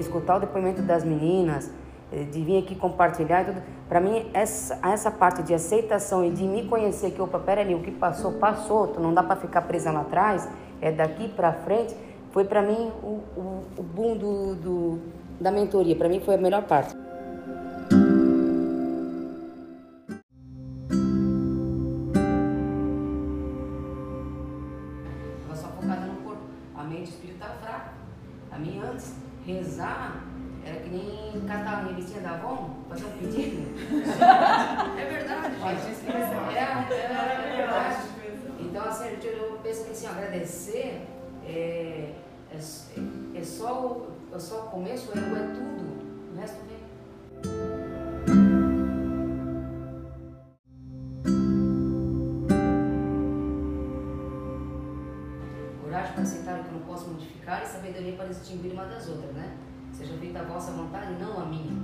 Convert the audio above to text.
Escutar o depoimento das meninas, eh, de vir aqui compartilhar e tudo. Para mim, essa, essa parte de aceitação e de me conhecer que, opa, peraí, o que passou, passou, tu não dá para ficar presa lá atrás, é daqui para frente, foi para mim o, o, o boom do, do da mentoria. Para mim foi a melhor parte. Focada no corpo. A mente e estava fraco. A mim antes, rezar era que nem catar a revistinha da Avon, fazer um pedido. é verdade, gente. É, é, é verdade. Então, assim, eu penso que assim, agradecer é, é, é, só, o, é só o começo, é, é tudo. Coragem para aceitar o que eu não posso modificar e sabedoria para distinguir uma das outras, né? Seja feita a vossa vontade, não a minha.